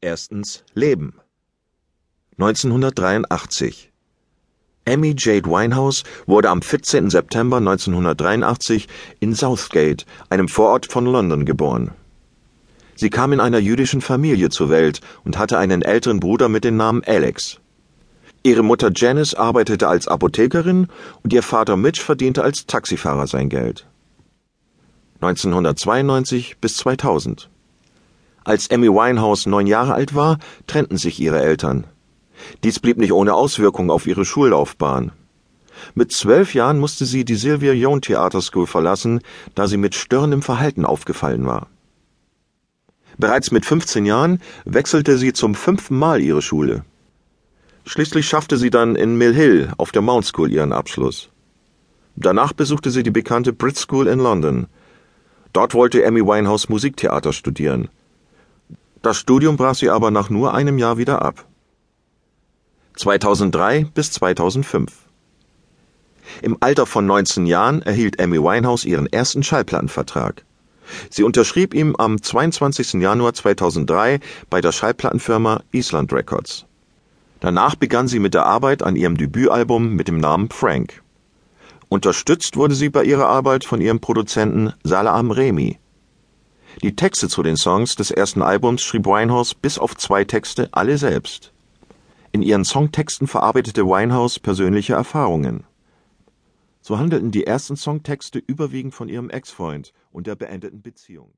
Erstens Leben 1983 Amy Jade Winehouse wurde am 14. September 1983 in Southgate, einem Vorort von London, geboren. Sie kam in einer jüdischen Familie zur Welt und hatte einen älteren Bruder mit dem Namen Alex. Ihre Mutter Janice arbeitete als Apothekerin und ihr Vater Mitch verdiente als Taxifahrer sein Geld. 1992 bis 2000 als Amy Winehouse neun Jahre alt war, trennten sich ihre Eltern. Dies blieb nicht ohne Auswirkung auf ihre Schullaufbahn. Mit zwölf Jahren musste sie die Sylvia Young Theater School verlassen, da sie mit störendem Verhalten aufgefallen war. Bereits mit 15 Jahren wechselte sie zum fünften Mal ihre Schule. Schließlich schaffte sie dann in Mill Hill auf der Mount School ihren Abschluss. Danach besuchte sie die bekannte Brit School in London. Dort wollte Amy Winehouse Musiktheater studieren. Das Studium brach sie aber nach nur einem Jahr wieder ab. 2003 bis 2005 Im Alter von 19 Jahren erhielt Amy Winehouse ihren ersten Schallplattenvertrag. Sie unterschrieb ihm am 22. Januar 2003 bei der Schallplattenfirma Island Records. Danach begann sie mit der Arbeit an ihrem Debütalbum mit dem Namen Frank. Unterstützt wurde sie bei ihrer Arbeit von ihrem Produzenten Salaam Remi. Die Texte zu den Songs des ersten Albums schrieb Winehouse bis auf zwei Texte alle selbst. In ihren Songtexten verarbeitete Winehouse persönliche Erfahrungen. So handelten die ersten Songtexte überwiegend von ihrem Ex-Freund und der beendeten Beziehung